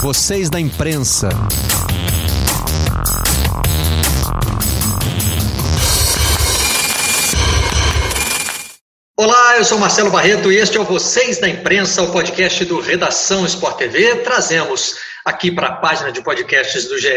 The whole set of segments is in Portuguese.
Vocês da imprensa. Olá, eu sou Marcelo Barreto e este é o Vocês da Imprensa, o podcast do Redação Sport TV. Trazemos aqui para a página de podcasts do GE.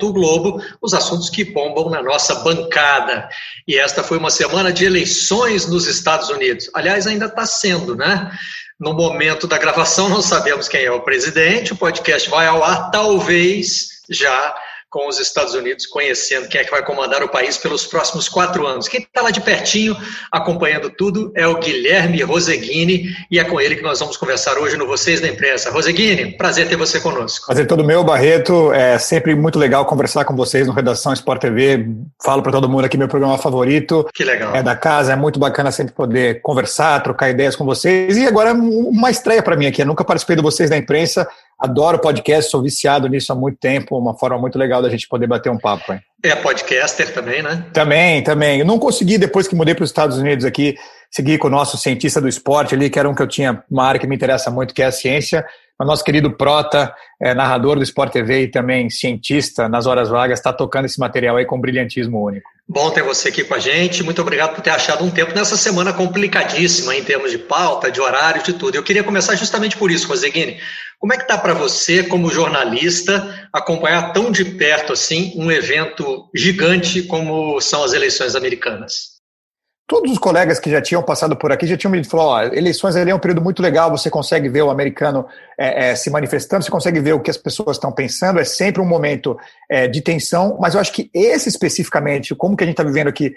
Globo os assuntos que bombam na nossa bancada. E esta foi uma semana de eleições nos Estados Unidos. Aliás, ainda está sendo, né? No momento da gravação, não sabemos quem é o presidente. O podcast vai ao ar, talvez já com os Estados Unidos, conhecendo quem é que vai comandar o país pelos próximos quatro anos. Quem está lá de pertinho, acompanhando tudo, é o Guilherme Roseguini, e é com ele que nós vamos conversar hoje no Vocês da Imprensa. Roseguini, prazer ter você conosco. Prazer todo meu, Barreto. É sempre muito legal conversar com vocês no Redação Sport TV. Falo para todo mundo aqui meu programa favorito. Que legal. É da casa, é muito bacana sempre poder conversar, trocar ideias com vocês. E agora uma estreia para mim aqui. Eu nunca participei do Vocês da Imprensa Adoro podcast, sou viciado nisso há muito tempo, uma forma muito legal da gente poder bater um papo. Hein? É podcaster também, né? Também, também. Eu não consegui, depois que mudei para os Estados Unidos aqui, seguir com o nosso cientista do esporte ali, que era um que eu tinha, uma área que me interessa muito, que é a ciência. O nosso querido Prota, é, narrador do Sport TV e também cientista nas horas vagas, está tocando esse material aí com brilhantismo único. Bom ter você aqui com a gente. Muito obrigado por ter achado um tempo nessa semana complicadíssima em termos de pauta, de horário, de tudo. Eu queria começar justamente por isso, Roseguini. Como é que está para você, como jornalista, acompanhar tão de perto assim um evento gigante como são as eleições americanas? Todos os colegas que já tinham passado por aqui já tinham me falado, ó, eleições ali é um período muito legal, você consegue ver o americano é, é, se manifestando, você consegue ver o que as pessoas estão pensando, é sempre um momento é, de tensão, mas eu acho que esse especificamente, como que a gente está vivendo aqui,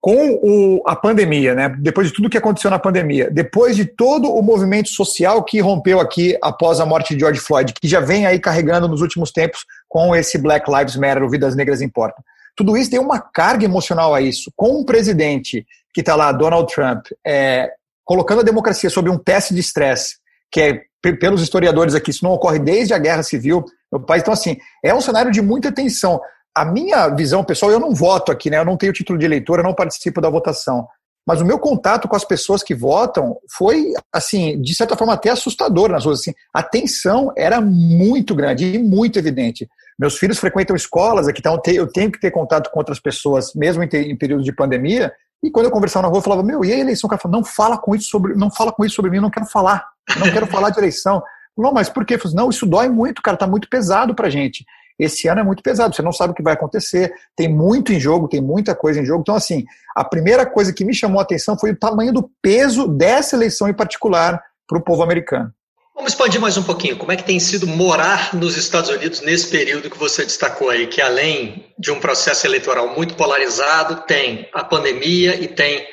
com o, a pandemia, né? Depois de tudo que aconteceu na pandemia, depois de todo o movimento social que rompeu aqui após a morte de George Floyd, que já vem aí carregando nos últimos tempos com esse Black Lives Matter, o Vidas Negras Importam. Tudo isso tem uma carga emocional a isso. Com um presidente que está lá, Donald Trump, é, colocando a democracia sob um teste de estresse, que é, pelos historiadores aqui, isso não ocorre desde a Guerra Civil no país. Então, assim, é um cenário de muita tensão a minha visão pessoal, eu não voto aqui, né? Eu não tenho título de eleitor, eu não participo da votação. Mas o meu contato com as pessoas que votam foi, assim, de certa forma até assustador nas ruas. Assim, a tensão era muito grande e muito evidente. Meus filhos frequentam escolas aqui, então eu tenho que ter contato com outras pessoas, mesmo em, em períodos de pandemia. E quando eu conversava na rua, eu falava, meu, e a eleição? O cara falou, não fala com isso sobre, não fala com isso sobre mim, eu não quero falar, não quero falar de eleição. Não, mas por quê? Falei, não, isso dói muito, cara, tá muito pesado pra gente esse ano é muito pesado, você não sabe o que vai acontecer, tem muito em jogo, tem muita coisa em jogo. Então, assim, a primeira coisa que me chamou a atenção foi o tamanho do peso dessa eleição em particular para o povo americano. Vamos expandir mais um pouquinho. Como é que tem sido morar nos Estados Unidos nesse período que você destacou aí, que além de um processo eleitoral muito polarizado, tem a pandemia e tem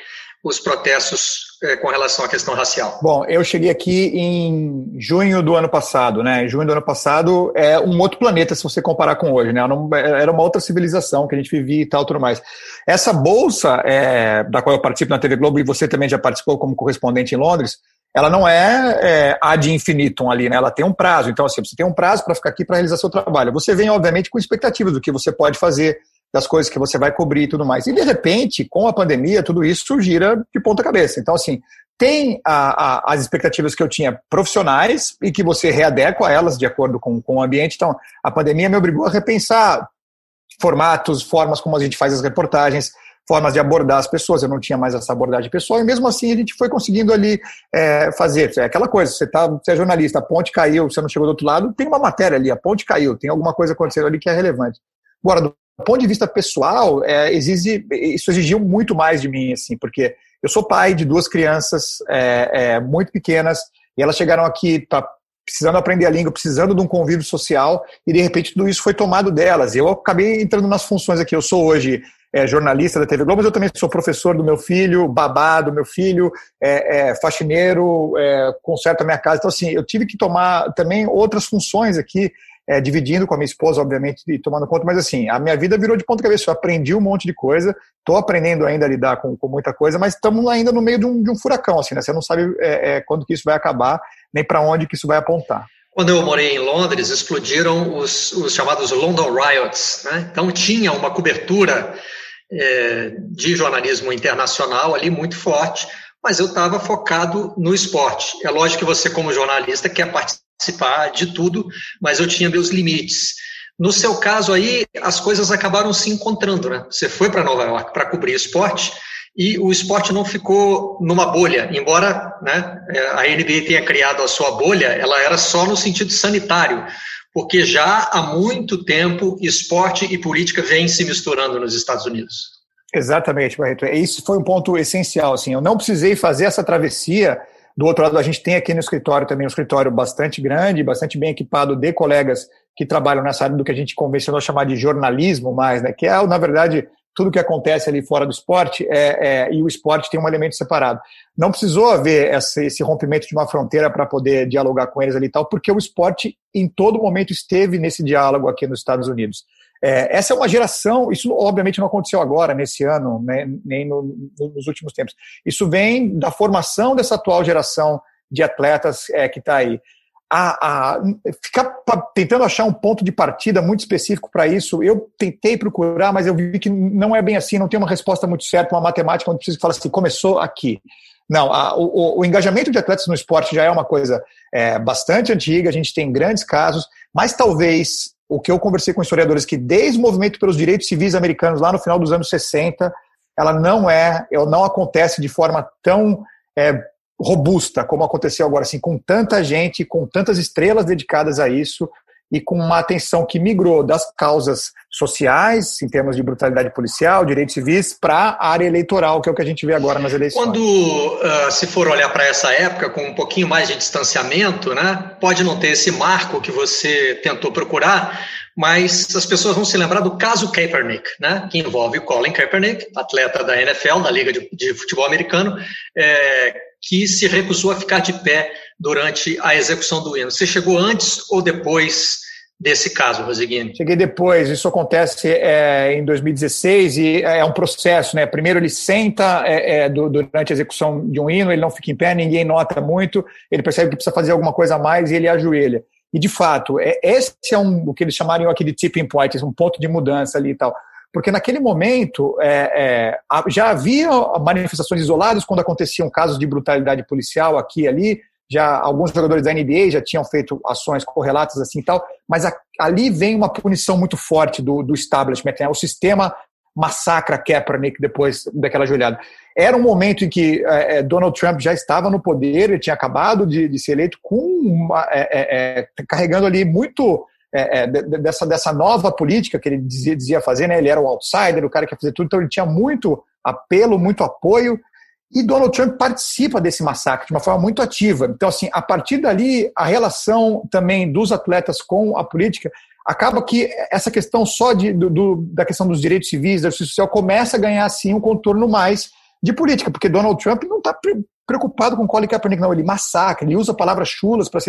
os protestos é, com relação à questão racial? Bom, eu cheguei aqui em junho do ano passado, né? Junho do ano passado é um outro planeta se você comparar com hoje, né? Era uma outra civilização que a gente vivia e tal, tudo mais. Essa bolsa é, da qual eu participo na TV Globo e você também já participou como correspondente em Londres, ela não é, é ad infinitum ali, né? Ela tem um prazo. Então, assim, você tem um prazo para ficar aqui para realizar seu trabalho. Você vem, obviamente, com expectativas do que você pode fazer, das coisas que você vai cobrir e tudo mais. E, de repente, com a pandemia, tudo isso gira de ponta cabeça. Então, assim, tem a, a, as expectativas que eu tinha profissionais e que você readequa elas de acordo com, com o ambiente. Então, a pandemia me obrigou a repensar formatos, formas como a gente faz as reportagens, formas de abordar as pessoas. Eu não tinha mais essa abordagem pessoal e mesmo assim a gente foi conseguindo ali é, fazer. É aquela coisa, você, tá, você é jornalista, a ponte caiu, você não chegou do outro lado, tem uma matéria ali, a ponte caiu, tem alguma coisa acontecendo ali que é relevante. Agora, do do ponto de vista pessoal, é, exige, isso exigiu muito mais de mim, assim, porque eu sou pai de duas crianças é, é, muito pequenas e elas chegaram aqui tá, precisando aprender a língua, precisando de um convívio social e de repente tudo isso foi tomado delas. Eu acabei entrando nas funções aqui. Eu sou hoje é, jornalista da TV Globo, mas eu também sou professor do meu filho, babá do meu filho, é, é, faxineiro, conserto a minha casa. Então, assim, eu tive que tomar também outras funções aqui é, dividindo com a minha esposa, obviamente, e tomando conta, mas assim, a minha vida virou de ponta cabeça. Eu aprendi um monte de coisa, estou aprendendo ainda a lidar com, com muita coisa, mas estamos ainda no meio de um, de um, furacão, assim, né? Você não sabe é, é, quando que isso vai acabar, nem para onde que isso vai apontar. Quando eu morei em Londres, explodiram os, os chamados London Riots. Né? Então tinha uma cobertura é, de jornalismo internacional ali muito forte, mas eu estava focado no esporte. É lógico que você, como jornalista, quer participar participar de tudo, mas eu tinha meus limites. No seu caso aí, as coisas acabaram se encontrando, né? Você foi para Nova York para cobrir esporte e o esporte não ficou numa bolha, embora né, a NBA tenha criado a sua bolha, ela era só no sentido sanitário, porque já há muito tempo esporte e política vêm se misturando nos Estados Unidos. Exatamente, Barreto. Isso foi um ponto essencial. Assim, eu não precisei fazer essa travessia. Do outro lado, a gente tem aqui no escritório também um escritório bastante grande, bastante bem equipado de colegas que trabalham nessa área do que a gente convencionou chamar de jornalismo mais, né? Que é, na verdade, tudo que acontece ali fora do esporte é, é, e o esporte tem um elemento separado. Não precisou haver esse, esse rompimento de uma fronteira para poder dialogar com eles ali e tal, porque o esporte em todo momento esteve nesse diálogo aqui nos Estados Unidos. É, essa é uma geração, isso obviamente não aconteceu agora, nesse ano, né, nem no, nos últimos tempos. Isso vem da formação dessa atual geração de atletas é, que está aí a, a ficar tentando achar um ponto de partida muito específico para isso. Eu tentei procurar, mas eu vi que não é bem assim, não tem uma resposta muito certa, uma matemática onde precisa falar assim, começou aqui. Não, a, o, o, engajamento de atletas no esporte já é uma coisa é, bastante antiga, a gente tem grandes casos, mas talvez o que eu conversei com historiadores que desde o movimento pelos direitos civis americanos lá no final dos anos 60, ela não é, ela não acontece de forma tão é, robusta, como aconteceu agora, assim, com tanta gente, com tantas estrelas dedicadas a isso e com uma atenção que migrou das causas sociais, em termos de brutalidade policial, direitos civis, para a área eleitoral, que é o que a gente vê agora nas eleições. Quando uh, se for olhar para essa época com um pouquinho mais de distanciamento, né, pode não ter esse marco que você tentou procurar, mas as pessoas vão se lembrar do caso Kaepernick, né, que envolve o Colin Kaepernick, atleta da NFL, da Liga de, de Futebol Americano, é, que se recusou a ficar de pé durante a execução do hino. Você chegou antes ou depois desse caso, Rosiguini? Cheguei depois. Isso acontece é, em 2016 e é um processo, né? Primeiro ele senta é, é, durante a execução de um hino, ele não fica em pé, ninguém nota muito, ele percebe que precisa fazer alguma coisa a mais e ele ajoelha. E de fato, é, esse é um, o que eles chamariam aqui de tipping point, um ponto de mudança ali e tal porque naquele momento é, é, já havia manifestações isoladas quando aconteciam casos de brutalidade policial aqui e ali, já alguns jogadores da NBA já tinham feito ações correlatas assim e tal, mas a, ali vem uma punição muito forte do, do establishment, né? o sistema massacra Kaepernick depois daquela joelhada. Era um momento em que é, é Donald Trump já estava no poder, ele tinha acabado de, de ser eleito com uma, é, é, é carregando ali muito é, é, dessa, dessa nova política que ele dizia, dizia fazer, né? Ele era o outsider, o cara que ia fazer tudo, então ele tinha muito apelo, muito apoio. E Donald Trump participa desse massacre de uma forma muito ativa. Então, assim, a partir dali, a relação também dos atletas com a política acaba que essa questão só de, do, da questão dos direitos civis, da justiça social, começa a ganhar, assim, um contorno mais de política, porque Donald Trump não está preocupado com Colin Kaepernick, não. Ele massacra, ele usa palavras chulas para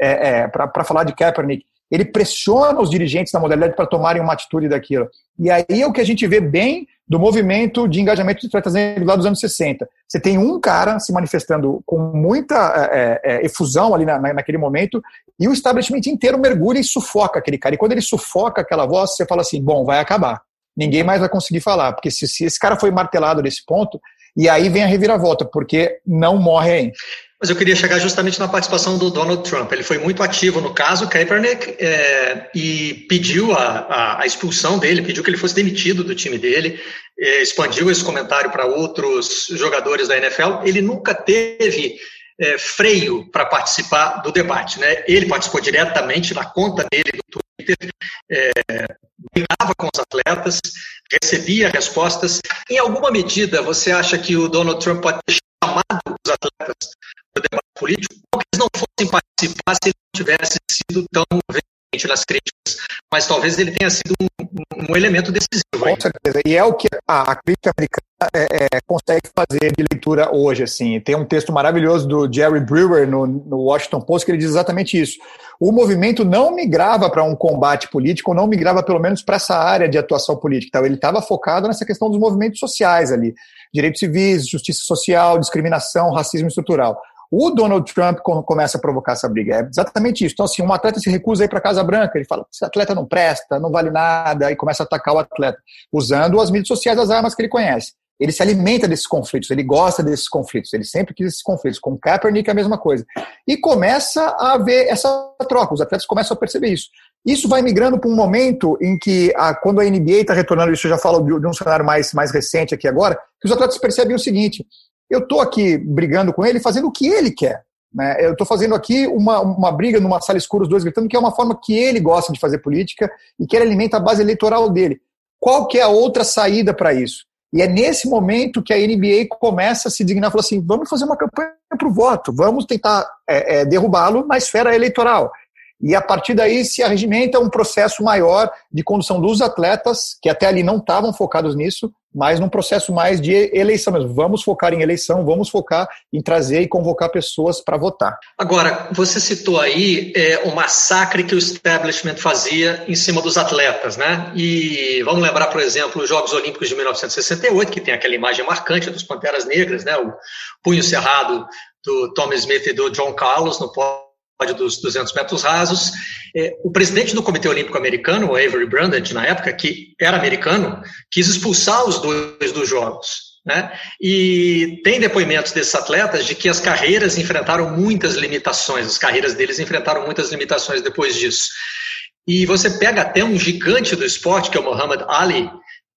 é, é, falar de Kaepernick ele pressiona os dirigentes da modalidade para tomarem uma atitude daquilo. E aí é o que a gente vê bem do movimento de engajamento de atletas negros lá dos anos 60. Você tem um cara se manifestando com muita é, é, efusão ali na, naquele momento, e o establishment inteiro mergulha e sufoca aquele cara. E quando ele sufoca aquela voz, você fala assim: bom, vai acabar. Ninguém mais vai conseguir falar, porque se, se esse cara foi martelado nesse ponto, e aí vem a reviravolta, porque não morre aí. Mas eu queria chegar justamente na participação do Donald Trump. Ele foi muito ativo no caso Kaepernick é, e pediu a, a, a, expulsão dele, pediu que ele fosse demitido do time dele, é, expandiu esse comentário para outros jogadores da NFL. Ele nunca teve é, freio para participar do debate. Né? Ele participou diretamente na conta dele do Twitter, brigava com os atletas, recebia respostas. Em alguma medida, você acha que o Donald Trump pode ter chamado os atletas político, que eles não fossem participar se ele não tivesse sido tão veemente nas críticas, mas talvez ele tenha sido um, um elemento decisivo. Com certeza, e é o que a, a crítica americana é, é, consegue fazer de leitura hoje. Assim. Tem um texto maravilhoso do Jerry Brewer no, no Washington Post que ele diz exatamente isso. O movimento não migrava para um combate político, não migrava pelo menos para essa área de atuação política. Então, ele estava focado nessa questão dos movimentos sociais ali, direitos civis, justiça social, discriminação, racismo estrutural. O Donald Trump começa a provocar essa briga. É exatamente isso. Então, assim, um atleta se recusa a ir para a Casa Branca, ele fala: esse atleta não presta, não vale nada, e começa a atacar o atleta, usando as mídias sociais, as armas que ele conhece. ele se alimenta desses conflitos, ele gosta desses conflitos, ele sempre quis esses conflitos. Com Kaepernick é a mesma coisa. E começa a ver essa troca, os atletas começam a perceber isso. Isso vai migrando para um momento em que, a, quando a NBA está retornando, isso eu já falo de, de, um cenário mais, mais recente aqui agora, que os atletas percebem o seguinte: eu estou aqui brigando com ele, fazendo o que ele quer. Né? Eu estou fazendo aqui uma, uma briga numa sala escura, os dois gritando, que é uma forma que ele gosta de fazer política e que ele alimenta a base eleitoral dele. Qual que é a outra saída para isso? E é nesse momento que a NBA começa a se dignar e fala assim: vamos fazer uma campanha para o voto, vamos tentar é, é, derrubá-lo na esfera eleitoral. E a partir daí se arregimenta um processo maior de condução dos atletas, que até ali não estavam focados nisso, mas num processo mais de eleição mesmo. Vamos focar em eleição, vamos focar em trazer e convocar pessoas para votar. Agora, você citou aí é, o massacre que o establishment fazia em cima dos atletas, né? E vamos lembrar, por exemplo, os Jogos Olímpicos de 1968, que tem aquela imagem marcante dos Panteras Negras, né? O punho cerrado do Tom Smith e do John Carlos no dos 200 metros rasos. É, o presidente do Comitê Olímpico Americano, o Avery Brundage, na época, que era americano, quis expulsar os dois dos Jogos. Né? E tem depoimentos desses atletas de que as carreiras enfrentaram muitas limitações, as carreiras deles enfrentaram muitas limitações depois disso. E você pega até um gigante do esporte, que é o Muhammad Ali,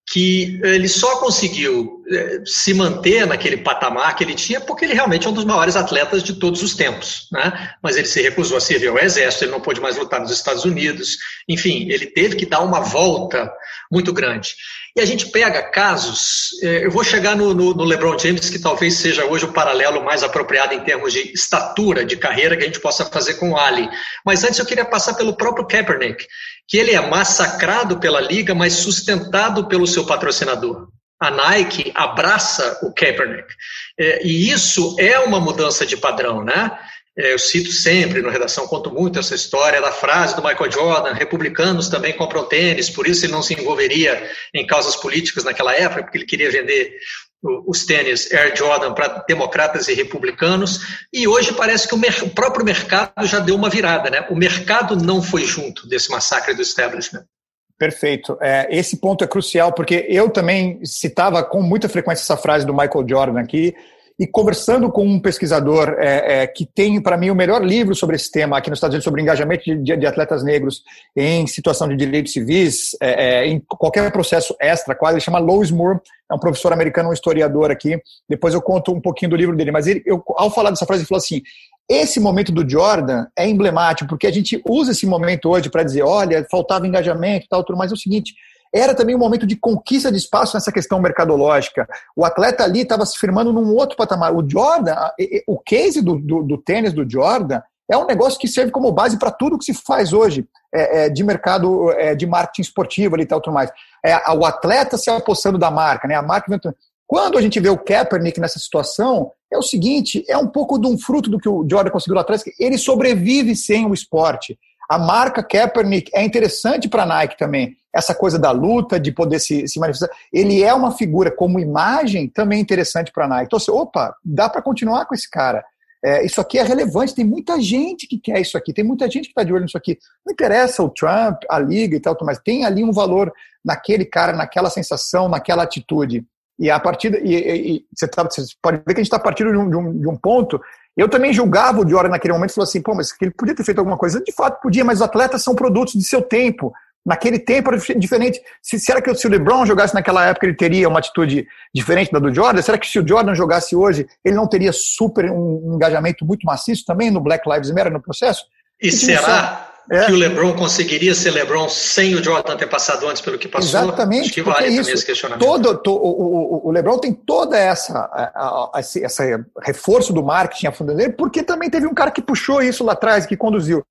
que ele só conseguiu eh, se manter naquele patamar que ele tinha porque ele realmente é um dos maiores atletas de todos os tempos, né? Mas ele se recusou a servir ao exército, ele não pôde mais lutar nos Estados Unidos, enfim, ele teve que dar uma volta muito grande. E a gente pega casos, eh, eu vou chegar no, no, no LeBron James, que talvez seja hoje o paralelo mais apropriado em termos de estatura de carreira que a gente possa fazer com o Ali. Mas antes eu queria passar pelo próprio Kaepernick, que ele é massacrado pela liga, mas sustentado pelo seu patrocinador. A Nike abraça o Kaepernick. É, e isso é uma mudança de padrão, né? É, eu cito sempre no Redação, conto muito essa história da frase do Michael Jordan: republicanos também compram tênis, por isso ele não se envolveria em causas políticas naquela época, porque ele queria vender os tênis Air Jordan para democratas e republicanos, e hoje parece que o, o, próprio mercado já deu uma virada, né? O mercado não foi junto desse massacre do establishment. Perfeito. É, esse ponto é crucial, porque eu também citava com muita frequência essa frase do Michael Jordan aqui, e conversando com um pesquisador é, é, que tem, para mim, o melhor livro sobre esse tema aqui nos Estados Unidos, sobre engajamento de, de atletas negros em situação de direitos civis, é, é, em qualquer processo extra, quase, ele chama Lois Moore, é um professor americano, um historiador aqui. Depois eu conto um pouquinho do livro dele, mas ele, eu, ao falar dessa frase, ele falou assim: esse momento do Jordan é emblemático, porque a gente usa esse momento hoje para dizer, olha, faltava engajamento e tal, tudo mais. É o seguinte, era também um momento de conquista de espaço nessa questão mercadológica. O atleta ali estava se firmando num outro patamar. O Jordan, o case do, do, do tênis do Jordan é um negócio que serve como base para tudo que se faz hoje é, é, de mercado é, de marketing esportivo e tal, tudo mais. É, o atleta se apossando da marca, né? A marca quando a gente vê o Kaepernick nessa situação, é o seguinte, é um pouco de um fruto do que o Jordan conseguiu lá atrás, que ele sobrevive sem o esporte. A marca Kaepernick é interessante para a Nike também. Essa coisa da luta, de poder se, se manifestar. Ele é uma figura como imagem também interessante para a Nike. Então, assim, opa, dá para continuar com esse cara. É, isso aqui é relevante, tem muita gente que quer isso aqui, tem muita gente que está de olho nisso aqui. Não interessa o Trump, a Liga e tal, mas tem ali um valor naquele cara, naquela sensação, naquela atitude. E a partir e, e, e você, tá, você, pode ver que a gente está partindo de um, de, um, de um ponto eu também julgava o Diora naquele momento e falou assim, pô, mas ele podia ter feito alguma coisa. De fato, podia, mas os atletas são produtos de seu tempo. Naquele tempo era diferente. Se, será que se o LeBron jogasse naquela época, ele teria uma atitude diferente da do Jordan? Será que se o Jordan jogasse hoje, ele não teria super um engajamento muito maciço também no Black Lives Matter no processo? E será é. que o LeBron conseguiria ser LeBron sem o Jordan ter passado antes pelo que passou? Exatamente. Acho que vale isso, esse questionamento. Todo, to, o, o, LeBron tem toda essa esse, essa reforço do marketing a fundo dele, porque também teve um cara que puxou isso lá atrás, que conduziu.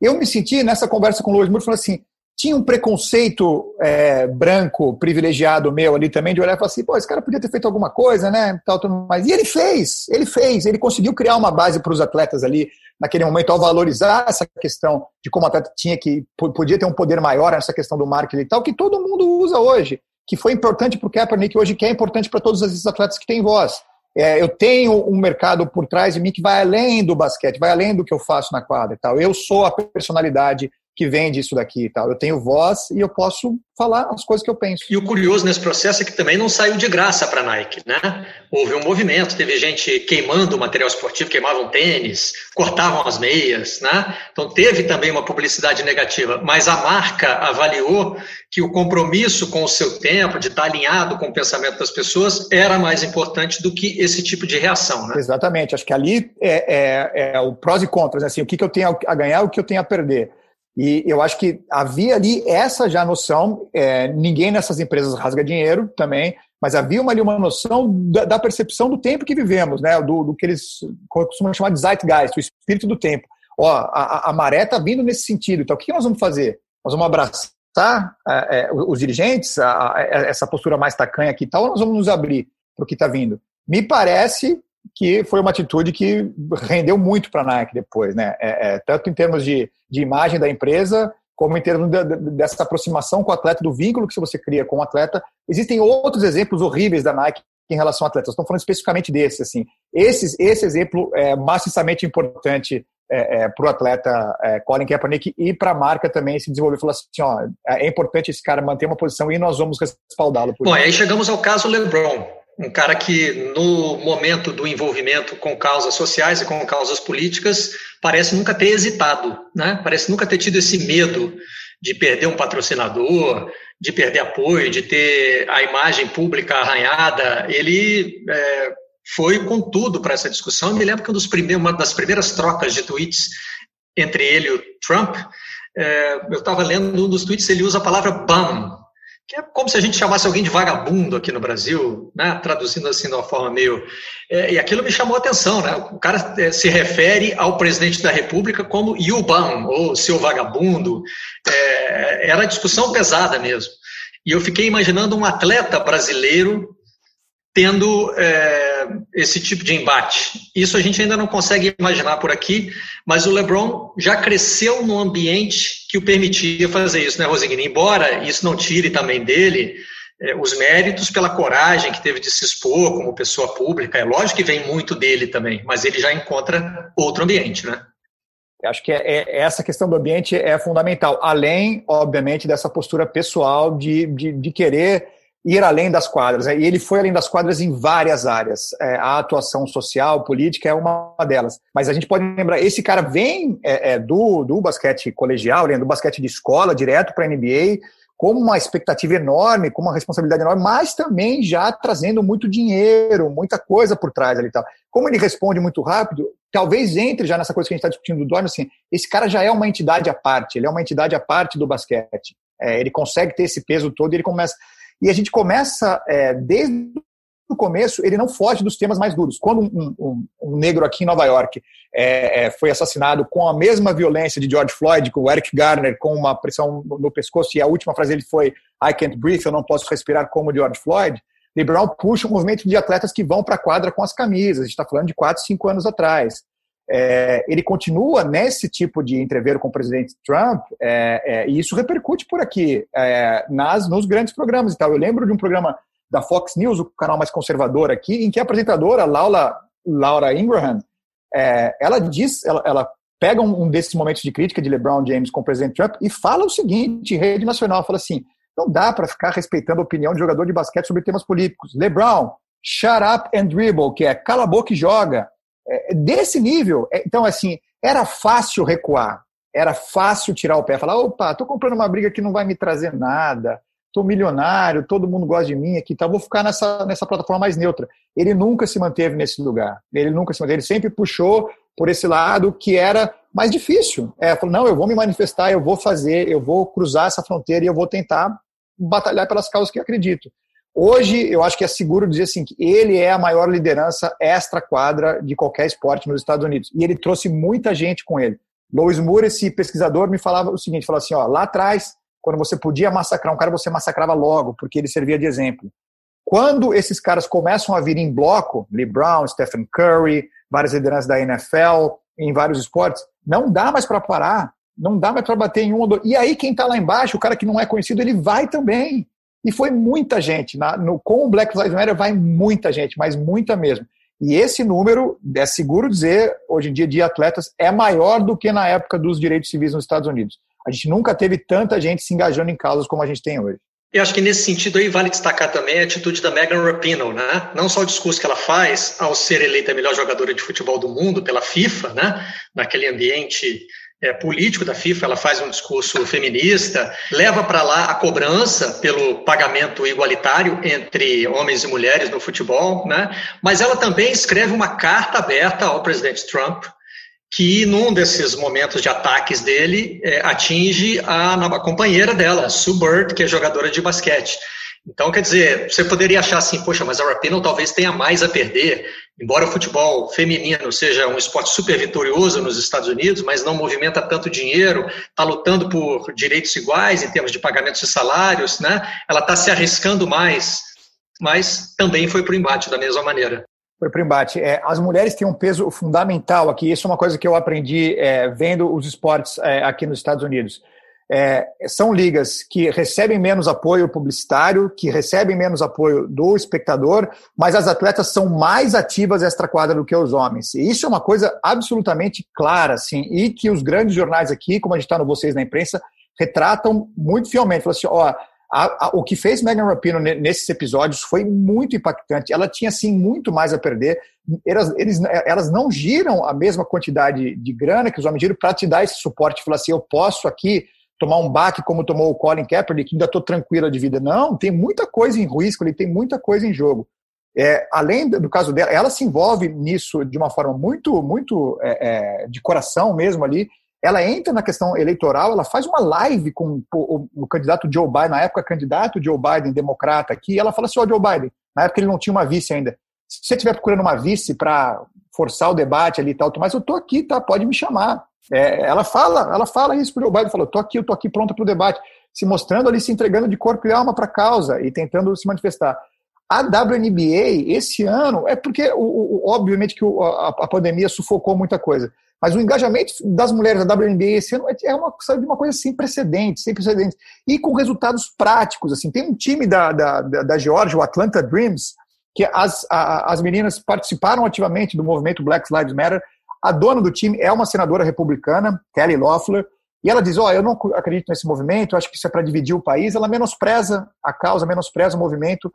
Eu me senti nessa conversa com o Louis Moore falando assim: tinha um preconceito é, branco privilegiado meu ali também de olhar e falar assim, pô, esse cara podia ter feito alguma coisa, né? Tal, tal, mas e ele fez, ele fez, ele conseguiu criar uma base para os atletas ali naquele momento ao valorizar essa questão de como o atleta tinha que podia ter um poder maior nessa questão do marketing e tal, que todo mundo usa hoje, que foi importante para o Kaepernick hoje, que é importante para todos esses atletas que têm voz. É, eu tenho um mercado por trás de mim que vai além do basquete, vai além do que eu faço na quadra e tal. Eu sou a personalidade que vende isso daqui e tal. Eu tenho voz e eu posso falar as coisas que eu penso. E o curioso nesse processo é que também não saiu de graça para a Nike, né? Houve um movimento, teve gente queimando o material esportivo, queimavam tênis, cortavam as meias, né? Então teve também uma publicidade negativa, mas a marca avaliou que o compromisso com o seu tempo, de estar alinhado com o pensamento das pessoas, era mais importante do que esse tipo de reação, né? Exatamente. Acho que ali é, é, é o prós e contras, assim, o que, que eu tenho a ganhar, o que eu tenho a perder. E eu acho que havia ali essa já noção, é, ninguém nessas empresas rasga dinheiro também, mas havia uma, ali uma noção da, da percepção do tempo que vivemos, né? do, do que eles costumam chamar de zeitgeist, o espírito do tempo. Ó, a, a maré está vindo nesse sentido, então o que nós vamos fazer? Nós vamos abraçar é, é, os dirigentes, a, a, essa postura mais tacanha aqui e tal, ou nós vamos nos abrir para o que está vindo? Me parece que foi uma atitude que rendeu muito para a Nike depois, né? É, é, tanto em termos de, de imagem da empresa, como em termos de, de, dessa aproximação com o atleta, do vínculo que você cria com o atleta. Existem outros exemplos horríveis da Nike em relação a atletas. Estamos falando especificamente desse, assim. Esse, esse exemplo é maciçamente importante é, é, para o atleta é, Colin Kaepernick e para a marca também se desenvolver. Falar assim, ó, é importante esse cara manter uma posição e nós vamos respaldá-lo. Bom, aí chegamos ao caso LeBron um cara que, no momento do envolvimento com causas sociais e com causas políticas, parece nunca ter hesitado, né? parece nunca ter tido esse medo de perder um patrocinador, de perder apoio, de ter a imagem pública arranhada. Ele é, foi com tudo para essa discussão. Eu me lembro que um uma das primeiras trocas de tweets entre ele e o Trump, é, eu estava lendo um dos tweets, ele usa a palavra bum, que é como se a gente chamasse alguém de vagabundo aqui no Brasil, né? traduzindo assim de uma forma meio. É, e aquilo me chamou a atenção, né? O cara é, se refere ao presidente da República como Yuban, ou seu vagabundo. É, era discussão pesada mesmo. E eu fiquei imaginando um atleta brasileiro tendo é, esse tipo de embate. Isso a gente ainda não consegue imaginar por aqui, mas o LeBron já cresceu num ambiente que o permitia fazer isso, né, Rosigny? Embora isso não tire também dele é, os méritos pela coragem que teve de se expor como pessoa pública. É lógico que vem muito dele também, mas ele já encontra outro ambiente, né? Acho que é, é, essa questão do ambiente é fundamental, além, obviamente, dessa postura pessoal de, de, de querer ir além das quadras. Né? E ele foi além das quadras em várias áreas. É, a atuação social, política é uma delas. Mas a gente pode lembrar, esse cara vem é, é, do, do basquete colegial, do basquete de escola, direto para a NBA, com uma expectativa enorme, com uma responsabilidade enorme, mas também já trazendo muito dinheiro, muita coisa por trás ali tal. Como ele responde muito rápido, talvez entre já nessa coisa que a gente está discutindo do Dorme, assim, esse cara já é uma entidade à parte, ele é uma entidade à parte do basquete. É, ele consegue ter esse peso todo e ele começa e a gente começa, é, desde o começo, ele não foge dos temas mais duros. Quando um, um, um negro aqui em Nova York é, é, foi assassinado com a mesma violência de George Floyd, com o Eric Garner com uma pressão no, pescoço, e a última frase dele foi I can't breathe, eu não posso respirar como George Floyd, LeBron puxa um movimento de atletas que vão para a quadra com as camisas. A gente está falando de 4, 5 anos atrás é, ele continua nesse tipo de entrever com o presidente Trump, é, é, e isso repercute por aqui, é, nas, nos grandes programas e tal. Eu lembro de um programa da Fox News, o canal mais conservador aqui, em que a apresentadora, Laura, Laura Ingraham, é, ela diz, ela, ela pega um, um, desses momentos de crítica de LeBron James com o presidente Trump e fala o seguinte, em rede nacional, fala assim, não dá para ficar respeitando a opinião de jogador de basquete sobre temas políticos. LeBron, shut up and dribble, que é cala a boca e joga. É, desse nível. É, então, assim, era fácil recuar, era fácil tirar o pé, falar: opa, estou comprando uma briga que não vai me trazer nada, estou milionário, todo mundo gosta de mim aqui, tá, vou ficar nessa, nessa plataforma mais neutra. Ele nunca se manteve nesse lugar, ele nunca se manteve, ele sempre puxou por esse lado que era mais difícil. É, falou: não, eu vou me manifestar, eu vou fazer, eu vou cruzar essa fronteira e eu vou tentar batalhar pelas causas que acredito. Hoje, eu acho que é seguro dizer assim, que ele é a maior liderança extra-quadra de qualquer esporte nos Estados Unidos. E ele trouxe muita gente com ele. Louis Moore, esse pesquisador, me falava o seguinte, falou assim, ó, lá atrás, quando você podia massacrar um cara, você massacrava logo, porque ele servia de exemplo. Quando esses caras começam a vir em bloco, Lee Brown, Stephen Curry, várias lideranças da NFL, em vários esportes, não dá mais para parar, não dá mais para bater em um ou dois. E aí quem está lá embaixo, o cara que não é conhecido, ele vai também. E foi muita gente. Na, no, com o Black Lives Matter vai muita gente, mas muita mesmo. E esse número, é seguro dizer, hoje em dia, de atletas, é maior do que na época dos direitos civis nos Estados Unidos. A gente nunca teve tanta gente se engajando em causas como a gente tem hoje. Eu acho que nesse sentido aí vale destacar também a atitude da Megan Rapinoe, né? Não só o discurso que ela faz ao ser eleita a melhor jogadora de futebol do mundo pela FIFA, né? Naquele ambiente é, político da FIFA, ela faz um discurso feminista, leva para lá a cobrança pelo pagamento igualitário entre homens e mulheres no futebol, né? Mas ela também escreve uma carta aberta ao presidente Trump que num desses momentos de ataques dele é, atinge a, a, companheira dela, Sue Bird, que é jogadora de basquete. Então, quer dizer, você poderia achar assim, poxa, mas a Rapinoe talvez tenha mais a perder, embora o futebol feminino seja um esporte super vitorioso nos Estados Unidos, mas não movimenta tanto dinheiro, está lutando por direitos iguais em termos de pagamentos de salários, né? Ela está se arriscando mais, mas também foi para o embate da mesma maneira foi para o embate. É, as mulheres têm um peso fundamental aqui. Isso é uma coisa que eu aprendi é, vendo os esportes é, aqui nos Estados Unidos. É, são ligas que recebem menos apoio publicitário, que recebem menos apoio do espectador, mas as atletas são mais ativas extra-quadra do que os homens. E isso é uma coisa absolutamente clara, assim, e que os grandes jornais aqui, como a gente está no Vocês na Imprensa, retratam muito fielmente. Falam assim, ó, a, a, o que fez Megan Rapinoe nesses episódios foi muito impactante. Ela tinha, sim, muito mais a perder. Elas, eles, elas não giram a mesma quantidade de grana que os homens giram para te dar esse suporte. Falar assim, eu posso aqui tomar um baque como tomou o Colin Kaepernick, que ainda estou tranquila de vida. Não, tem muita coisa em risco, ele tem muita coisa em jogo. É, além do caso dela, ela se envolve nisso de uma forma muito, muito é, é, de coração mesmo ali, ela entra na questão eleitoral, ela faz uma live com o, o, candidato Joe Biden, na época candidato Joe Biden, democrata aqui, ela fala assim, ó oh, Joe Biden, na época ele não tinha uma vice ainda, se você estiver procurando uma vice para forçar o debate ali e tal, mas eu tô aqui, tá, pode me chamar. É, ela fala, ela fala isso pro Joe Biden, falou, tô aqui, eu tô aqui pronta para o debate, se mostrando ali, se entregando de corpo e alma para a causa e tentando se manifestar. A WNBA, esse ano, é porque, o, o obviamente, que o, a, a pandemia sufocou muita coisa. Mas o engajamento das mulheres da WNBA esse ano é uma, sabe, uma coisa sem precedentes, sem precedentes. E com resultados práticos. Assim, tem um time da, da, da Georgia, o Atlanta Dreams, que as, a, as meninas participaram ativamente do movimento Black Lives Matter. A dona do time é uma senadora republicana, Kelly Loeffler, e ela diz: Ó, oh, eu não acredito nesse movimento, acho que isso é para dividir o país. Ela menospreza a causa, menospreza o movimento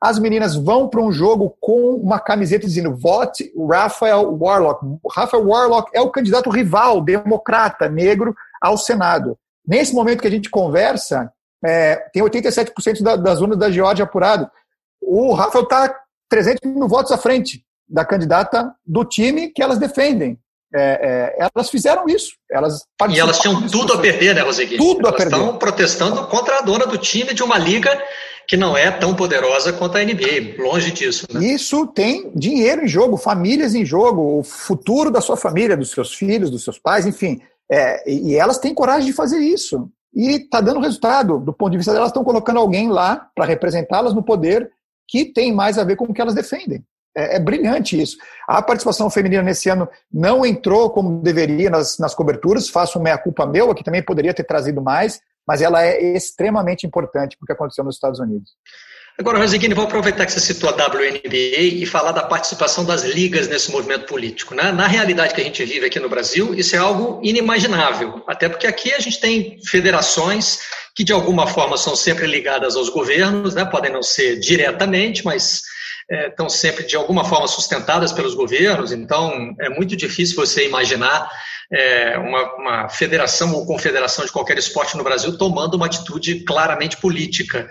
as meninas vão para um jogo com uma camiseta dizendo vote Rafael Warlock. Rafael Warlock é o candidato rival, democrata, negro, ao Senado. Nesse momento que a gente conversa, é, tem 87% da, das urnas da Geórgia apurado. O Rafael está 300 mil votos à frente da candidata do time que elas defendem. É, é, elas fizeram isso. Elas e elas tinham tudo a perder, né, Rosegui? Tudo elas a perder. Estão protestando contra a dona do time de uma liga que não é tão poderosa quanto a NBA, longe disso. Né? Isso tem dinheiro em jogo, famílias em jogo, o futuro da sua família, dos seus filhos, dos seus pais, enfim. É, e elas têm coragem de fazer isso. E está dando resultado. Do ponto de vista delas, estão colocando alguém lá para representá-las no poder que tem mais a ver com o que elas defendem. É, é, brilhante isso. A participação feminina nesse ano não entrou como deveria nas, nas coberturas, faço meia-culpa meu, que também poderia ter trazido mais, mas ela é extremamente importante porque aconteceu nos Estados Unidos. Agora, Rosiguini, vou aproveitar que você citou a WNBA e falar da participação das ligas nesse movimento político. Né? Na realidade que a gente vive aqui no Brasil, isso é algo inimaginável, até porque aqui a gente tem federações que de alguma forma são sempre ligadas aos governos, né? podem não ser diretamente, mas é, estão sempre de alguma forma sustentadas pelos governos, então é muito difícil você imaginar é, uma, uma, federação ou confederação de qualquer esporte no Brasil tomando uma atitude claramente política.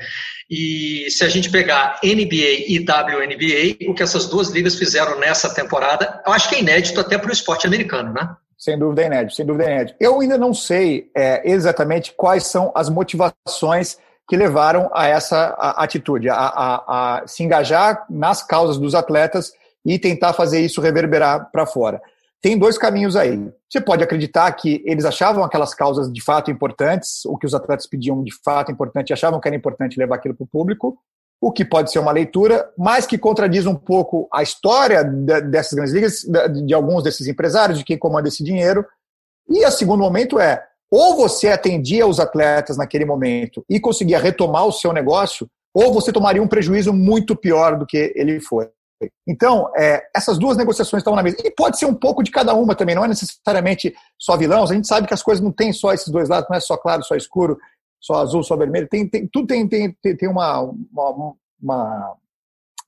E se a gente pegar NBA e WNBA, o que essas duas ligas fizeram nessa temporada, eu acho que é inédito até para o esporte americano, né? Sem dúvida é inédito, sem dúvida é inédito. Eu ainda não sei é, exatamente quais são as motivações que levaram a essa atitude, a, a, a se engajar nas causas dos atletas e tentar fazer isso reverberar para fora tem dois caminhos aí. Você pode acreditar que eles achavam aquelas causas de fato importantes, o que os atletas pediam de fato importante, achavam que era importante levar aquilo para o público, o que pode ser uma leitura, mas que contradiz um pouco a história dessas grandes ligas, de alguns desses empresários, de quem comanda esse dinheiro. E o segundo momento é, ou você atendia os atletas naquele momento e conseguia retomar o seu negócio, ou você tomaria um prejuízo muito pior do que ele foi. Então, é, essas duas negociações estão na mesa. E pode ser um pouco de cada uma também, não é necessariamente só vilão. A gente sabe que as coisas não têm só esses dois lados, não é só claro, só escuro, só azul, só vermelho. Tem, tem, tudo tem, tem, tem uma, uma, uma,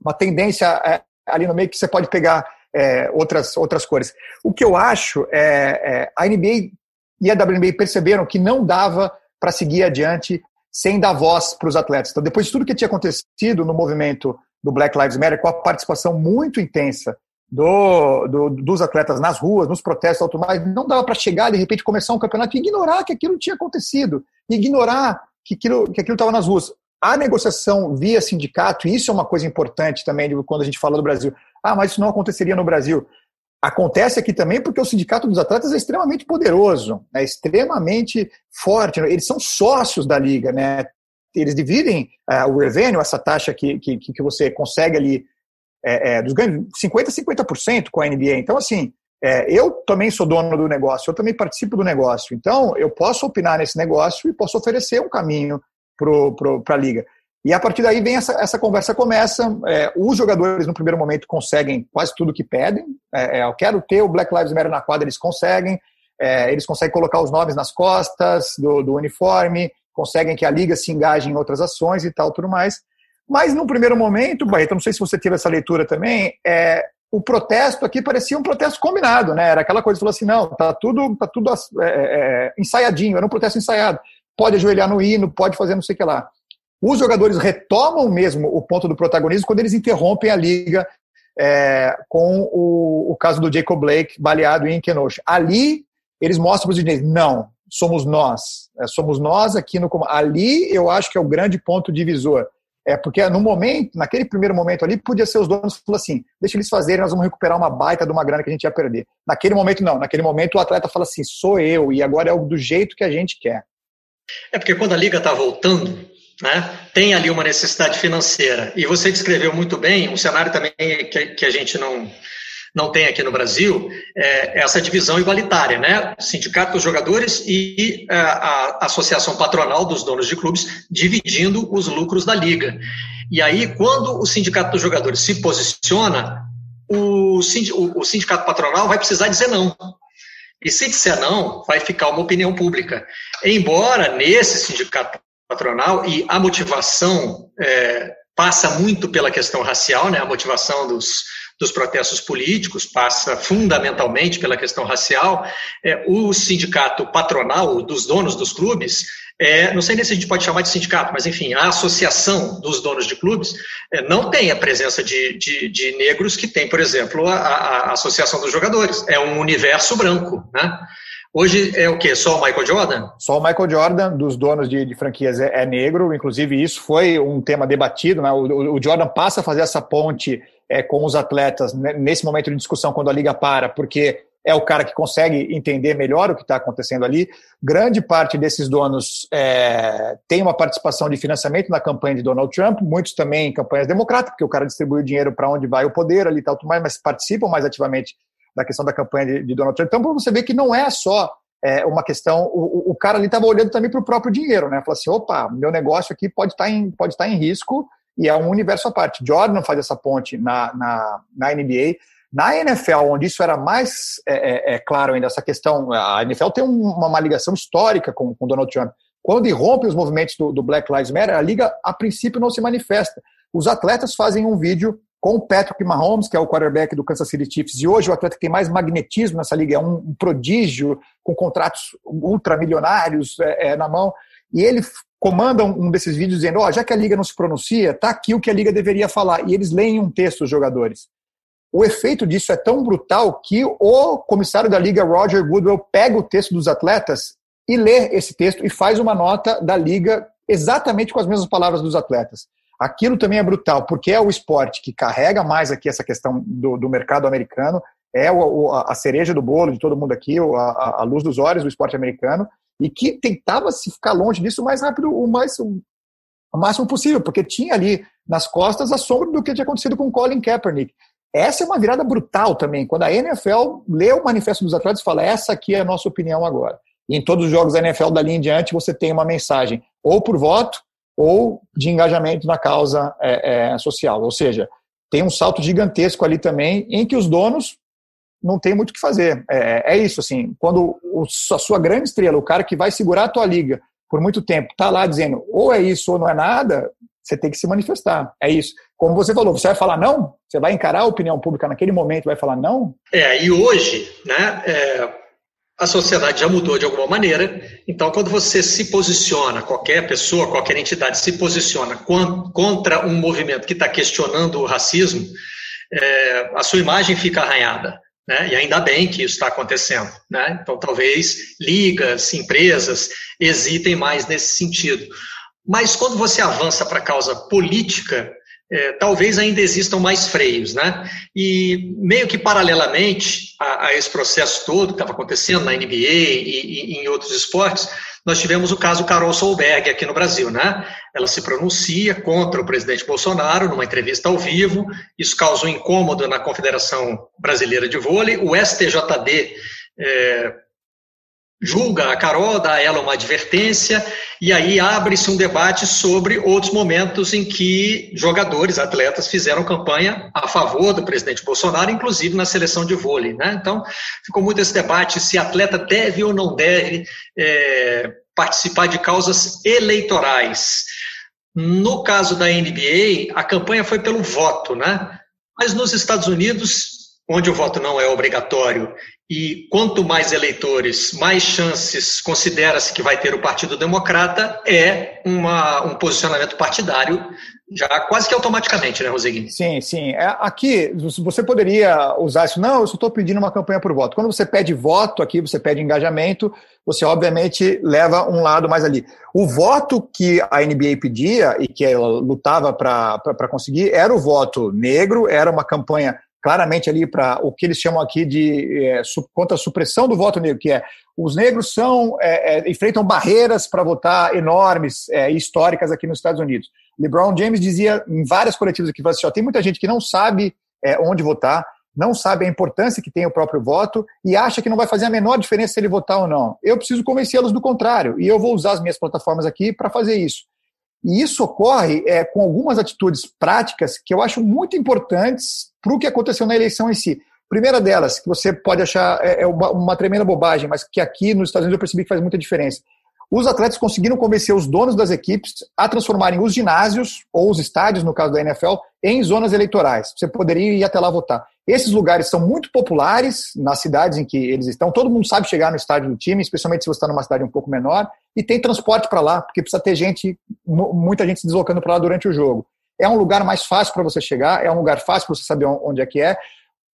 uma tendência é, ali no meio que você pode pegar é, outras, outras cores. O que eu acho é, é a NBA e a WNBA perceberam que não dava para seguir adiante sem dar voz para os atletas. Então, depois de tudo que tinha acontecido no movimento do Black Lives Matter, com a participação muito intensa do, do, dos atletas nas ruas, nos protestos e tudo mais, não dava para chegar de repente começar um campeonato e ignorar que aquilo tinha acontecido, ignorar que aquilo que estava nas ruas. A negociação via sindicato, e isso é uma coisa importante também quando a gente fala do Brasil. Ah, mas isso não aconteceria no Brasil. Acontece aqui também porque o sindicato dos atletas é extremamente poderoso, é extremamente forte. Eles são sócios da liga, né? Eles dividem uh, o revenue, essa taxa que, que, que você consegue ali, é, é, dos ganhos, 50% a 50% com a NBA. Então, assim, é, eu também sou dono do negócio, eu também participo do negócio. Então, eu posso opinar nesse negócio e posso oferecer um caminho para a liga. E a partir daí vem essa, essa conversa começa. É, os jogadores no primeiro momento conseguem quase tudo que pedem. É, é, eu quero ter o Black Lives Matter na quadra, eles conseguem. É, eles conseguem colocar os nomes nas costas do, do, uniforme, conseguem que a liga se engaje em outras ações e tal, tudo mais. Mas num primeiro momento, Barreto, não sei se você teve essa leitura também, é, o protesto aqui parecia um protesto combinado, né? Era aquela coisa falou assim, não, tá tudo, tá tudo é, é, ensaiadinho, era um protesto ensaiado. Pode ajoelhar no hino, pode fazer não sei o que lá. Os jogadores retomam mesmo o ponto do protagonismo quando eles interrompem a liga é, com o, o, caso do Jacob Blake baleado em Kenosha. Ali, eles mostram para os dirigentes, não, somos nós. É, somos nós aqui no... Ali, eu acho que é o grande ponto divisor. É porque no momento, naquele primeiro momento ali, podia ser os donos falando assim, deixa eles fazerem, nós vamos recuperar uma baita de uma grana que a gente ia perder. Naquele momento, não. Naquele momento, o atleta fala assim, sou eu, e agora é do jeito que a gente quer. É porque quando a liga está voltando, né, tem ali uma necessidade financeira. E você descreveu muito bem um cenário também que, que a gente não, não tem aqui no Brasil, é essa divisão igualitária, né? Sindicato dos jogadores e a, é, a Associação Patronal dos Donos de Clubes dividindo os lucros da liga. E aí, quando o Sindicato dos Jogadores se posiciona, o, o sindicato patronal vai precisar dizer não. E se disser não, vai ficar uma opinião pública. Embora nesse sindicato patronal e a motivação é, passa muito pela questão racial, né? A motivação dos, dos protestos políticos passa fundamentalmente pela questão racial. É, o sindicato patronal dos donos dos clubes, é, não sei nem se a gente pode chamar de sindicato, mas enfim, a associação dos donos de clubes é, não tem a presença de, de, de, negros que tem, por exemplo, a, a, a associação dos jogadores. É um universo branco, né? Hoje é o quê? Só o Michael Jordan? Só o Michael Jordan, dos donos de, de franquias, é, é, negro. Inclusive, isso foi um tema debatido. Né? O, o Jordan passa a fazer essa ponte é, com os atletas nesse momento de discussão, quando a liga para, porque é o cara que consegue entender melhor o que está acontecendo ali. Grande parte desses donos é, tem uma participação de financiamento na campanha de Donald Trump, muitos também em campanhas democráticas, porque o cara distribui o dinheiro para onde vai o poder ali e tal, mas participam mais ativamente da questão da campanha de, de Donald Trump. Então, para você ver que não é só é, uma questão, o, o cara ali estava olhando também para o próprio dinheiro, né? Falou assim, opa, meu negócio aqui pode estar tá em, pode tá em risco e é um universo à parte. Jordan faz essa ponte na, na, na NBA. Na NFL, onde isso era mais é, é, é, claro ainda, essa questão, a NFL tem uma, uma ligação histórica com, com Donald Trump. Quando irrompe os movimentos do, do Black Lives Matter, a liga, a princípio, não se manifesta. Os atletas fazem um vídeo com o Patrick Mahomes, que é o quarterback do Kansas City Chiefs, e hoje o atleta que tem mais magnetismo nessa liga, é um, prodígio, com contratos ultramilionários é, é, na mão, e ele comanda um, um desses vídeos dizendo, ó, oh, já que a liga não se pronuncia, tá aqui o que a liga deveria falar, e eles leem um texto, os jogadores. O efeito disso é tão brutal que o comissário da liga, Roger Goodwell, pega o texto dos atletas e lê esse texto e faz uma nota da liga exatamente com as mesmas palavras dos atletas. Aquilo também é brutal, porque é o esporte que carrega mais aqui essa questão do, do mercado americano, é o, a cereja do bolo de todo mundo aqui, a, a, luz dos olhos do esporte americano, e que tentava se ficar longe disso o mais rápido, o mais o, máximo possível, porque tinha ali nas costas a sombra do que tinha acontecido com Colin Kaepernick. Essa é uma virada brutal também, quando a NFL lê o manifesto dos atletas e fala: essa aqui é a nossa opinião agora. E em todos os jogos da NFL dali em diante você tem uma mensagem, ou por voto, ou de engajamento na causa é, é, social. Ou seja, tem um salto gigantesco ali também, em que os donos não tem muito o que fazer. É, é isso, assim, quando o, a sua grande estrela, o cara que vai segurar a tua liga por muito tempo, está lá dizendo ou é isso ou não é nada, você tem que se manifestar. É isso. Como você falou, você vai falar não? Você vai encarar a opinião pública naquele momento, vai falar não? É, e hoje, né, é, a sociedade já mudou de alguma maneira, então quando você se posiciona, qualquer pessoa, qualquer entidade se posiciona contra um movimento que está questionando o racismo, é, a sua imagem fica arranhada. Né? E ainda bem que isso está acontecendo. Né? Então, talvez ligas, empresas hesitem mais nesse sentido. Mas quando você avança para a causa política, é, talvez ainda existam mais freios, né? E meio que paralelamente a, a esse processo todo que estava acontecendo na NBA e, e, em outros esportes, nós tivemos o caso Carol Solberg aqui no Brasil, né? Ela se pronuncia contra o presidente Bolsonaro numa entrevista ao vivo, isso causou incômodo na Confederação Brasileira de Vôlei, o STJD é, julga a Carol, dá a ela uma advertência, e aí abre-se um debate sobre outros momentos em que jogadores, atletas, fizeram campanha a favor do presidente Bolsonaro, inclusive na seleção de vôlei. Né? Então, ficou muito esse debate se atleta deve ou não deve é, participar de causas eleitorais. No caso da NBA, a campanha foi pelo voto, né? Mas nos Estados Unidos, onde o voto não é obrigatório e quanto mais eleitores, mais chances considera-se que vai ter o Partido Democrata, é uma, um posicionamento partidário já quase que automaticamente, né, Roseguin? Sim, sim. É, aqui, você poderia usar isso, não, eu só estou pedindo uma campanha por voto. Quando você pede voto aqui, você pede engajamento, você obviamente leva um lado mais ali. O voto que a NBA pedia e que ela lutava para conseguir era o voto negro, era uma campanha claramente ali para o que eles chamam aqui de é, contra a supressão do voto negro, que é os negros são é, é, enfrentam barreiras para votar enormes é, históricas aqui nos Estados Unidos. LeBron James dizia em várias coletivas aqui, assim, ó, tem muita gente que não sabe onde votar, não sabe a importância que tem o próprio voto e acha que não vai fazer a menor diferença se ele votar ou não. Eu preciso convencê-los do contrário e eu vou usar as minhas plataformas aqui para fazer isso. E isso ocorre é, com algumas atitudes práticas que eu acho muito importantes para o que aconteceu na eleição em si. Primeira delas, que você pode achar é, é uma, uma, tremenda bobagem, mas que aqui nos Estados Unidos eu percebi que faz muita diferença. Os atletas conseguiram convencer os donos das equipes a transformarem os ginásios, ou os estádios, no caso da NFL, em zonas eleitorais. Você poderia ir até lá votar. Esses lugares são muito populares nas cidades em que eles estão. Todo mundo sabe chegar no estádio do time, especialmente se você está numa cidade um pouco menor, e tem transporte para lá, porque precisa ter gente, muita gente se deslocando para lá durante o jogo. É um lugar mais fácil para você chegar, é um lugar fácil para você saber onde é que é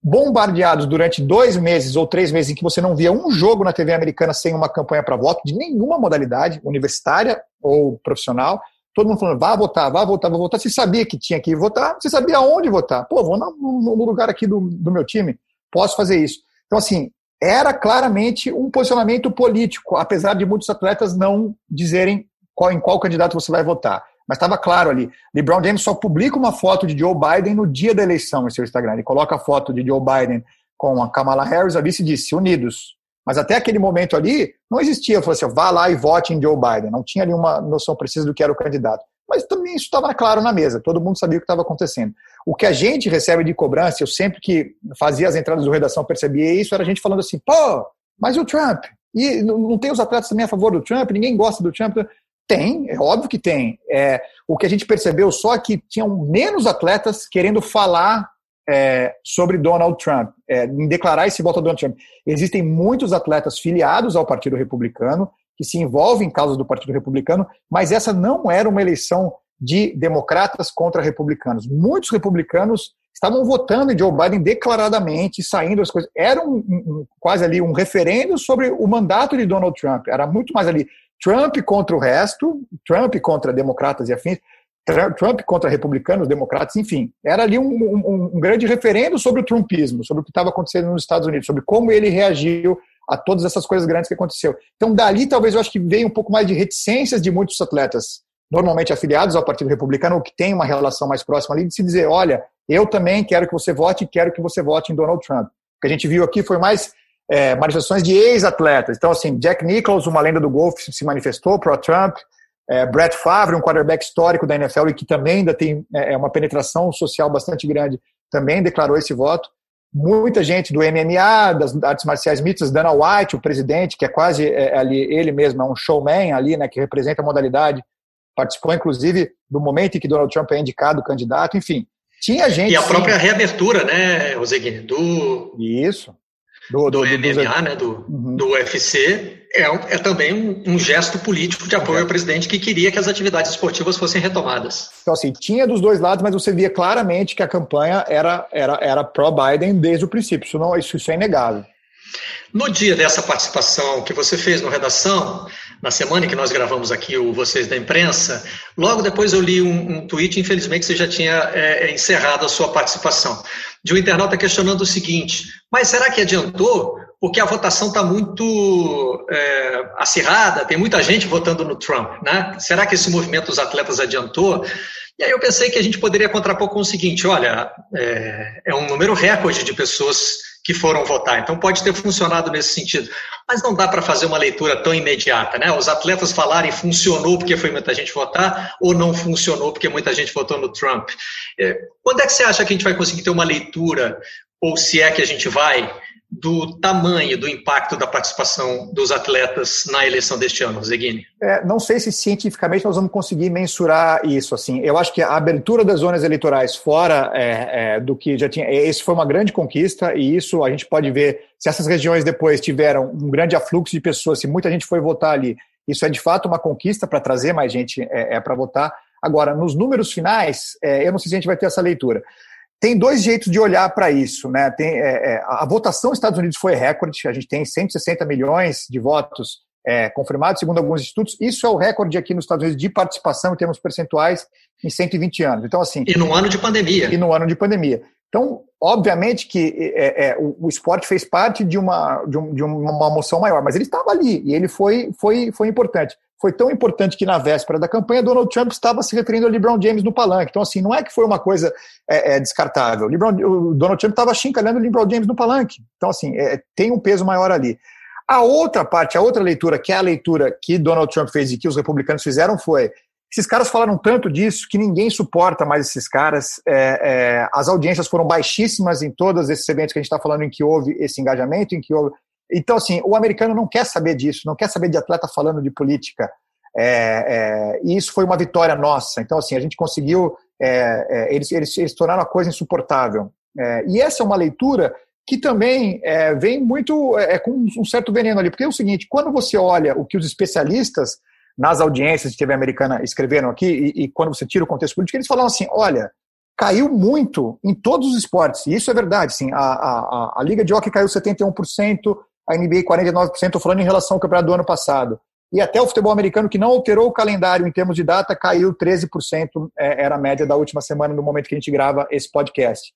bombardeados durante dois meses ou três meses em que você não via um jogo na TV americana sem uma campanha para voto, de nenhuma modalidade, universitária ou profissional, todo mundo falando, vá votar, vá votar, vá votar. Você sabia que tinha que ir votar, você sabia onde votar. Pô, vou no, lugar aqui do, do meu time, posso fazer isso. Então, assim, era claramente um posicionamento político, apesar de muitos atletas não dizerem qual, em qual candidato você vai votar. Mas estava claro ali. LeBron James só publica uma foto de Joe Biden no dia da eleição no seu Instagram. Ele coloca a foto de Joe Biden com a Kamala Harris ali e disse unidos. Mas até aquele momento ali, não existia. Falou assim, vá lá e vote em Joe Biden. Não tinha ali uma noção precisa do que era o candidato. Mas também isso estava claro na mesa. Todo mundo sabia o que estava acontecendo. O que a gente recebe de cobrança, eu sempre que fazia as entradas do redação percebia isso, era a gente falando assim, pô, mas o Trump? E não tem os atletas também a favor do Trump? Ninguém gosta do Trump? Tem, é óbvio que tem. É, o que a gente percebeu só é que tinham menos atletas querendo falar é, sobre Donald Trump, é, em declarar esse voto a Donald Trump. Existem muitos atletas filiados ao Partido Republicano que se envolvem em causas do Partido Republicano, mas essa não era uma eleição de democratas contra republicanos. Muitos republicanos estavam votando em Joe Biden declaradamente, saindo as coisas. Era um, um, quase ali um referendo sobre o mandato de Donald Trump. Era muito mais ali Trump contra o resto, Trump contra democratas e afins, Trump contra republicanos, democratas, enfim. Era ali um, um, um grande referendo sobre o trumpismo, sobre o que estava acontecendo nos Estados Unidos, sobre como ele reagiu a todas essas coisas grandes que aconteceu. Então, dali, talvez eu acho que veio um pouco mais de reticências de muitos atletas, normalmente afiliados ao Partido Republicano, ou que tem uma relação mais próxima ali, de se dizer: olha, eu também quero que você vote e quero que você vote em Donald Trump. O que a gente viu aqui foi mais é, manifestações de ex-atletas. Então, assim, Jack Nicklaus, uma lenda do golfe, se manifestou pro Trump. É, Brett Favre, um quarterback histórico da NFL e que também ainda tem é, é uma penetração social bastante grande, também declarou esse voto. Muita gente do MMA, das artes marciais mistas, Dana White, o presidente, que é quase é, ali ele mesmo, é um showman ali, né, que representa a modalidade, participou inclusive do momento em que Donald Trump é indicado candidato, enfim. Tinha gente. E a própria sim. reabertura, né, Roseguini, do. Isso. Do, do, do MMA, né, do, uhum. do UFC, é, é também um, um, gesto político de apoio ao presidente que queria que as atividades esportivas fossem retomadas. Então, assim, tinha dos dois lados, mas você via claramente que a campanha era, era, era pró-Biden desde o princípio. Isso, não, isso, isso é inegável. No dia dessa participação que você fez no Redação, na semana em que nós gravamos aqui o Vocês da Imprensa, logo depois eu li um, um tweet, infelizmente você já tinha é, é encerrado a sua participação, de um internauta questionando o seguinte: mas será que adiantou? Porque a votação está muito é, acirrada, tem muita gente votando no Trump, né? Será que esse movimento dos atletas adiantou? E aí eu pensei que a gente poderia contrapor com o seguinte: olha, é, é um número recorde de pessoas que foram votar. Então pode ter funcionado nesse sentido. Mas não dá para fazer uma leitura tão imediata, né? Os atletas falarem funcionou porque foi muita gente votar ou não funcionou porque muita gente votou no Trump. É, quando é que você acha que a gente vai conseguir ter uma leitura, ou se é que a gente vai, do tamanho do impacto da participação dos atletas na eleição deste ano, Zeguini? É, não sei se cientificamente nós vamos conseguir mensurar isso. Assim, eu acho que a abertura das zonas eleitorais fora é, é, do que já tinha, esse foi uma grande conquista e isso a gente pode ver se essas regiões depois tiveram um grande afluxo de pessoas, se muita gente foi votar ali, isso é de fato uma conquista para trazer mais gente é, é para votar. Agora, nos números finais, é, eu não sei se a gente vai ter essa leitura tem dois jeitos de olhar para isso. Né? Tem, é, é, a votação nos Estados Unidos foi recorde, a gente tem 160 milhões de votos é, confirmados, segundo alguns institutos. Isso é o recorde aqui nos Estados Unidos de participação em termos percentuais em 120 anos. Então, assim. E no ano de pandemia. E no ano de pandemia. Então, obviamente que é, é, o, o, esporte fez parte de uma, de, um, de uma moção maior, mas ele estava ali e ele foi, foi, foi importante foi tão importante que na véspera da campanha Donald Trump estava se referindo a LeBron James no palanque. Então, assim, não é que foi uma coisa é, é, descartável. LeBron, o Donald Trump estava chincalhando o LeBron James no palanque. Então, assim, é, tem um peso maior ali. A outra parte, a outra leitura, que é a leitura que Donald Trump fez e que os republicanos fizeram, foi esses caras falaram tanto disso que ninguém suporta mais esses caras. É, é, as audiências foram baixíssimas em todos esses eventos que a gente está falando em que houve esse engajamento, em que houve então, assim, o americano não quer saber disso, não quer saber de atleta falando de política. É, é, e isso foi uma vitória nossa. Então, assim, a gente conseguiu. É, é eles, eles, eles tornaram a coisa insuportável. E essa é uma leitura que também vem muito com um certo veneno ali. Porque é o seguinte: quando você olha o que os especialistas nas audiências de TV americana escreveram aqui, e, e quando você tira o contexto político, eles falam assim: olha, caiu muito em todos os esportes. E isso é verdade, sim. A, a, a Liga de Hockey caiu 71%, a NBA 49%, estou falando em relação ao campeonato do ano passado. E até o futebol americano, que não alterou o calendário em termos de data, caiu 13%, é, era a média da última semana, no momento que a gente grava esse podcast.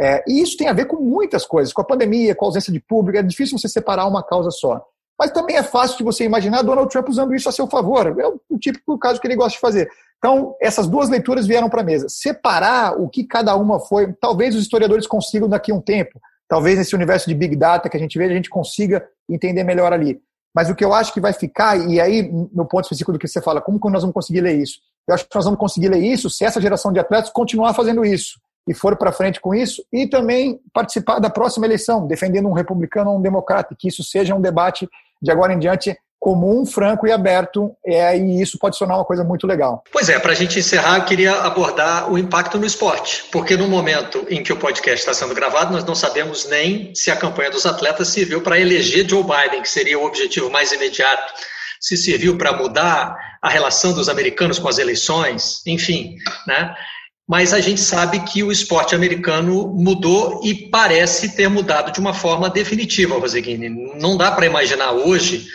É, e isso tem a ver com muitas coisas, com a pandemia, com a ausência de público, é difícil você separar uma causa só. Mas também é fácil de você imaginar Donald Trump usando isso a seu favor. É o típico caso que ele gosta de fazer. Então, essas duas leituras vieram para a mesa. Separar o que cada uma foi, talvez os historiadores consigam daqui a um tempo. Talvez nesse universo de Big Data que a gente vê, a gente consiga entender melhor ali. Mas o que eu acho que vai ficar, e aí, no ponto específico do que você fala, como que nós vamos conseguir ler isso? Eu acho que nós vamos conseguir ler isso se essa geração de atletas continuar fazendo isso e for para frente com isso, e também participar da próxima eleição, defendendo um republicano ou um democrata, que isso seja um debate de agora em diante comum, franco e aberto, é, e isso pode sonar uma coisa muito legal. Pois é, para a gente encerrar, eu queria abordar o impacto no esporte, porque no momento em que o podcast está sendo gravado, nós não sabemos nem se a campanha dos atletas serviu para eleger Joe Biden, que seria o objetivo mais imediato, se serviu para mudar a relação dos americanos com as eleições, enfim, né? Mas a gente sabe que o esporte americano mudou e parece ter mudado de uma forma definitiva, Roseguini. Não dá para imaginar hoje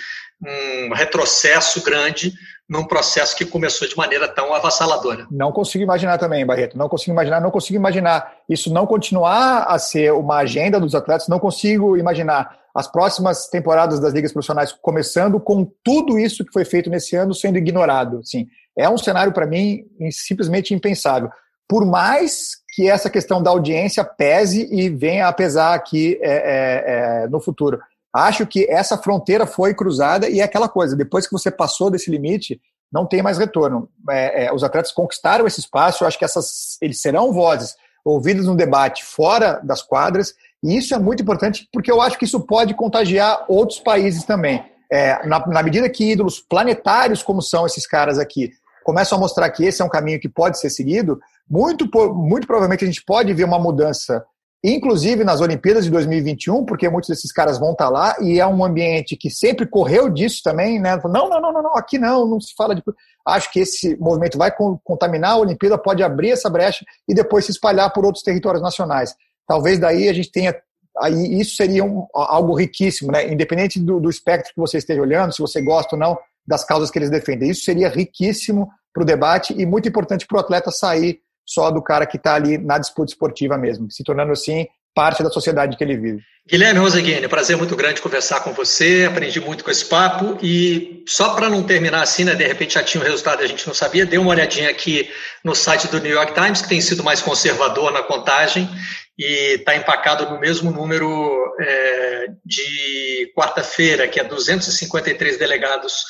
um retrocesso grande num processo que começou de maneira tão avassaladora. Não consigo imaginar também, Barreto. Não consigo imaginar, não consigo imaginar isso não continuar a ser uma agenda dos atletas, não consigo imaginar as próximas temporadas das ligas profissionais começando com tudo isso que foi feito nesse ano sendo ignorado. Sim, é um cenário para mim simplesmente impensável. Por mais que essa questão da audiência pese e venha a pesar aqui é, é, é, no futuro. Acho que essa fronteira foi cruzada e é aquela coisa, depois que você passou desse limite, não tem mais retorno. É, é, os atletas conquistaram esse espaço, eu acho que essas, eles serão vozes ouvidas no debate fora das quadras, e isso é muito importante porque eu acho que isso pode contagiar outros países também. É, na, na medida que ídolos planetários, como são esses caras aqui, começam a mostrar que esse é um caminho que pode ser seguido, muito, muito provavelmente a gente pode ver uma mudança, inclusive nas Olimpíadas de 2021, porque muitos desses caras vão estar lá e é um ambiente que sempre correu disso também, né? Não, não, não, não, não aqui não, não se fala de. Acho que esse movimento vai contaminar a Olimpíada, pode abrir essa brecha e depois se espalhar por outros territórios nacionais. Talvez daí a gente tenha aí isso seria um, algo riquíssimo, né? Independente do, do espectro que você esteja olhando, se você gosta ou não das causas que eles defendem. Isso seria riquíssimo para o debate e muito importante para o atleta sair só do cara que está ali na disputa esportiva mesmo, se tornando assim parte da sociedade que ele vive. Guilherme Roseguini, prazer muito grande conversar com você, aprendi muito com esse papo e só para não terminar assim, né, de repente já tinha o resultado a gente não sabia, dê uma olhadinha aqui no site do New York Times, que tem sido mais conservador na contagem e está empacado no mesmo número é, de quarta-feira, que é 253 delegados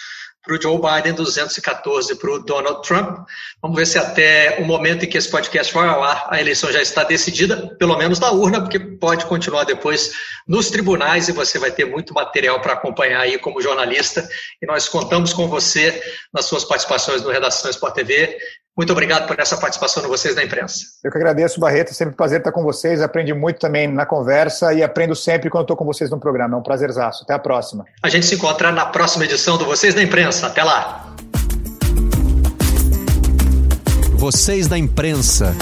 para o Joe Biden, 214 para o Donald Trump. Vamos ver se até o momento em que esse podcast vai ao ar, a eleição já está decidida, pelo menos na urna, porque pode continuar depois nos tribunais e você vai ter muito material para acompanhar aí como jornalista. E nós contamos com você nas suas participações no Redação Sport TV. Muito obrigado por essa participação de vocês na imprensa. Eu que agradeço, Barreto. É sempre um prazer estar com vocês. Aprendi muito também na conversa e aprendo sempre quando estou com vocês no programa. É um prazerzaço. Até a próxima. A gente se encontra na próxima edição do Vocês da Imprensa. Até lá. Vocês da Imprensa.